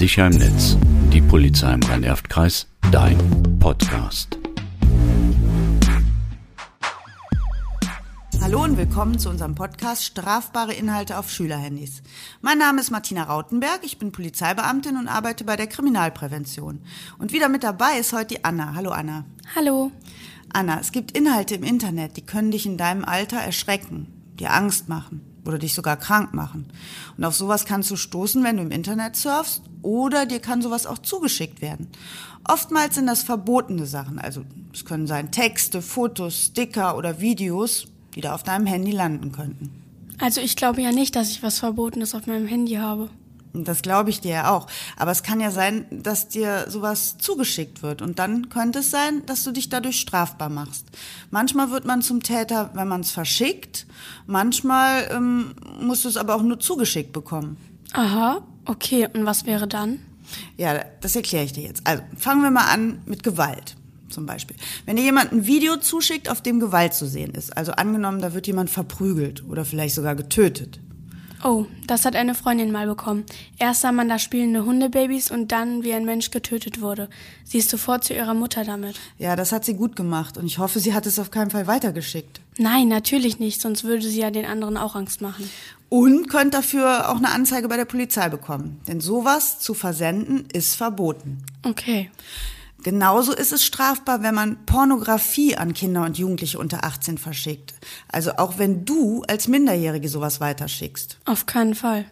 Sicher im Netz. Die Polizei im Rhein-Erft-Kreis. Dein Podcast. Hallo und willkommen zu unserem Podcast Strafbare Inhalte auf Schülerhandys. Mein Name ist Martina Rautenberg, ich bin Polizeibeamtin und arbeite bei der Kriminalprävention. Und wieder mit dabei ist heute die Anna. Hallo Anna. Hallo. Anna, es gibt Inhalte im Internet, die können dich in deinem Alter erschrecken, dir Angst machen oder dich sogar krank machen. Und auf sowas kannst du stoßen, wenn du im Internet surfst oder dir kann sowas auch zugeschickt werden. Oftmals sind das verbotene Sachen, also es können sein Texte, Fotos, Sticker oder Videos, die da auf deinem Handy landen könnten. Also ich glaube ja nicht, dass ich was Verbotenes auf meinem Handy habe. Das glaube ich dir ja auch. Aber es kann ja sein, dass dir sowas zugeschickt wird. Und dann könnte es sein, dass du dich dadurch strafbar machst. Manchmal wird man zum Täter, wenn man es verschickt. Manchmal ähm, musst du es aber auch nur zugeschickt bekommen. Aha, okay. Und was wäre dann? Ja, das erkläre ich dir jetzt. Also fangen wir mal an mit Gewalt zum Beispiel. Wenn dir jemand ein Video zuschickt, auf dem Gewalt zu sehen ist, also angenommen, da wird jemand verprügelt oder vielleicht sogar getötet, Oh, das hat eine Freundin mal bekommen. Erst sah man da spielende Hundebabys und dann, wie ein Mensch getötet wurde. Sie ist sofort zu ihrer Mutter damit. Ja, das hat sie gut gemacht und ich hoffe, sie hat es auf keinen Fall weitergeschickt. Nein, natürlich nicht, sonst würde sie ja den anderen auch Angst machen. Und könnt dafür auch eine Anzeige bei der Polizei bekommen. Denn sowas zu versenden ist verboten. Okay. Genauso ist es strafbar, wenn man Pornografie an Kinder und Jugendliche unter 18 verschickt. Also auch wenn du als Minderjährige sowas weiterschickst. Auf keinen Fall.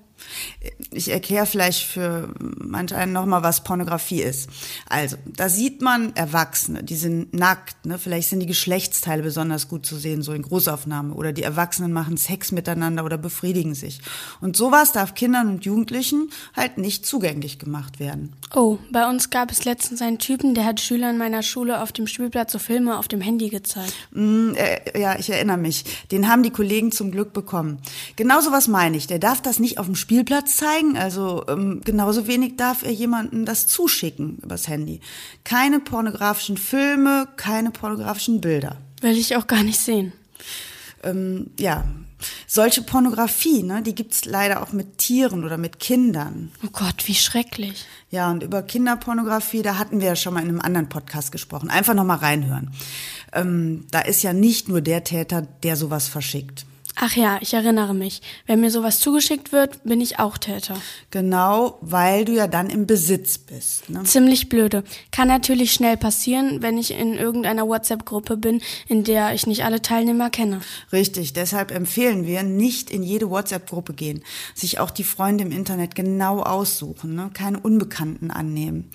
Ich erkläre vielleicht für manch einen nochmal, was Pornografie ist. Also, da sieht man Erwachsene, die sind nackt, ne? vielleicht sind die Geschlechtsteile besonders gut zu sehen, so in Großaufnahme. Oder die Erwachsenen machen Sex miteinander oder befriedigen sich. Und sowas darf Kindern und Jugendlichen halt nicht zugänglich gemacht werden. Oh, bei uns gab es letztens einen Typen, der hat Schülern meiner Schule auf dem Spielplatz so Filme auf dem Handy gezeigt. Mm, äh, ja, ich erinnere mich. Den haben die Kollegen zum Glück bekommen. Genau sowas meine ich. Der darf das nicht auf dem Spielplatz zeigen. Also ähm, genauso wenig darf er jemandem das zuschicken übers Handy. Keine pornografischen Filme, keine pornografischen Bilder. Will ich auch gar nicht sehen. Ähm, ja, solche Pornografie, ne, die gibt's leider auch mit Tieren oder mit Kindern. Oh Gott, wie schrecklich. Ja, und über Kinderpornografie, da hatten wir ja schon mal in einem anderen Podcast gesprochen. Einfach noch mal reinhören. Ähm, da ist ja nicht nur der Täter, der sowas verschickt. Ach ja, ich erinnere mich. Wenn mir sowas zugeschickt wird, bin ich auch Täter. Genau, weil du ja dann im Besitz bist. Ne? Ziemlich blöde. Kann natürlich schnell passieren, wenn ich in irgendeiner WhatsApp-Gruppe bin, in der ich nicht alle Teilnehmer kenne. Richtig, deshalb empfehlen wir, nicht in jede WhatsApp-Gruppe gehen. Sich auch die Freunde im Internet genau aussuchen, ne? keine Unbekannten annehmen.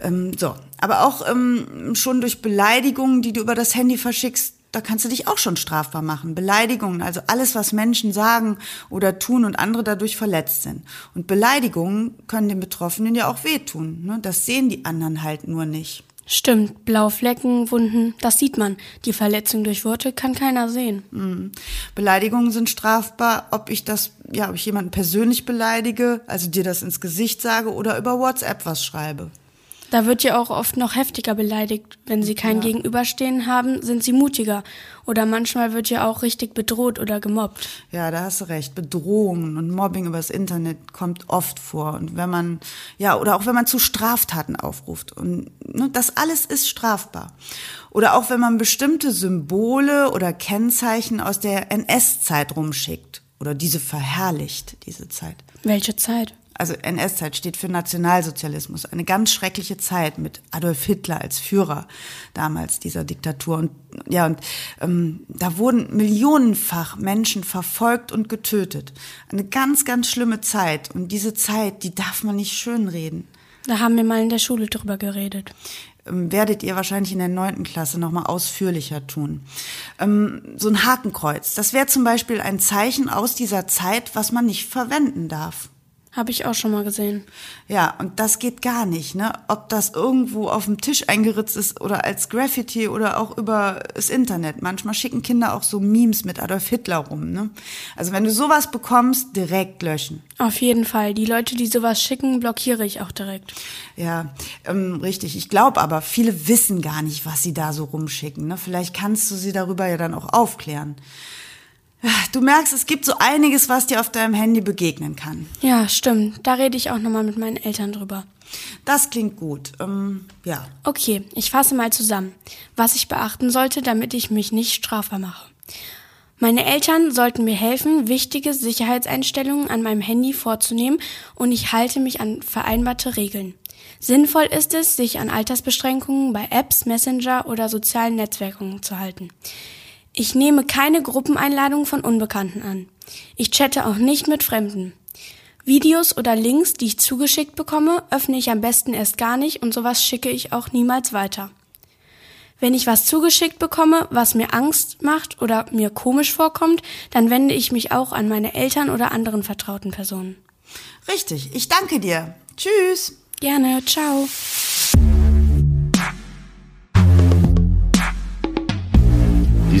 Ähm, so, aber auch ähm, schon durch Beleidigungen, die du über das Handy verschickst, da kannst du dich auch schon strafbar machen. Beleidigungen, also alles, was Menschen sagen oder tun und andere dadurch verletzt sind. Und Beleidigungen können den Betroffenen ja auch wehtun. Ne? Das sehen die anderen halt nur nicht. Stimmt, blaue Flecken, Wunden, das sieht man. Die Verletzung durch Worte kann keiner sehen. Mhm. Beleidigungen sind strafbar, ob ich das, ja, ob ich jemanden persönlich beleidige, also dir das ins Gesicht sage oder über WhatsApp was schreibe. Da wird ja auch oft noch heftiger beleidigt. Wenn sie kein Ja. Gegenüberstehen haben, sind sie mutiger. Oder manchmal wird ja auch richtig bedroht oder gemobbt. Ja, da hast du recht. Bedrohungen und Mobbing übers Internet kommt oft vor. Und wenn man, ja, oder auch wenn man zu Straftaten aufruft. Und ne, das alles ist strafbar. Oder auch wenn man bestimmte Symbole oder Kennzeichen aus der NS-Zeit rumschickt. Oder diese verherrlicht, diese Zeit. Welche Zeit? Also NS-Zeit steht für Nationalsozialismus. Eine ganz schreckliche Zeit mit Adolf Hitler als Führer damals dieser Diktatur. Und ja, und ähm, da wurden millionenfach Menschen verfolgt und getötet. Eine ganz, ganz schlimme Zeit. Und diese Zeit, die darf man nicht schönreden. Da haben wir mal in der Schule drüber geredet. Ähm, werdet ihr wahrscheinlich in der neunten Klasse nochmal ausführlicher tun. Ähm, so ein Hakenkreuz, das wäre zum Beispiel ein Zeichen aus dieser Zeit, was man nicht verwenden darf. Habe ich auch schon mal gesehen. Ja, und das geht gar nicht, ne? Ob das irgendwo auf dem Tisch eingeritzt ist oder als Graffiti oder auch über das Internet. Manchmal schicken Kinder auch so Memes mit Adolf Hitler rum, ne? Also wenn du sowas bekommst, direkt löschen. Auf jeden Fall. Die Leute, die sowas schicken, blockiere ich auch direkt. Ja, ähm, richtig. Ich glaube aber, viele wissen gar nicht, was sie da so rumschicken. Ne? Vielleicht kannst du sie darüber ja dann auch aufklären. Du merkst, es gibt so einiges, was dir auf deinem Handy begegnen kann. Ja, stimmt. Da rede ich auch nochmal mit meinen Eltern drüber. Das klingt gut. Ähm, ja. Okay, ich fasse mal zusammen, was ich beachten sollte, damit ich mich nicht strafbar mache. Meine Eltern sollten mir helfen, wichtige Sicherheitseinstellungen an meinem Handy vorzunehmen und ich halte mich an vereinbarte Regeln. Sinnvoll ist es, sich an Altersbeschränkungen bei Apps, Messenger oder sozialen Netzwerken zu halten. Ich nehme keine Gruppeneinladungen von Unbekannten an. Ich chatte auch nicht mit Fremden. Videos oder Links, die ich zugeschickt bekomme, öffne ich am besten erst gar nicht und sowas schicke ich auch niemals weiter. Wenn ich was zugeschickt bekomme, was mir Angst macht oder mir komisch vorkommt, dann wende ich mich auch an meine Eltern oder anderen vertrauten Personen. Richtig, ich danke dir. Tschüss. Gerne, ciao.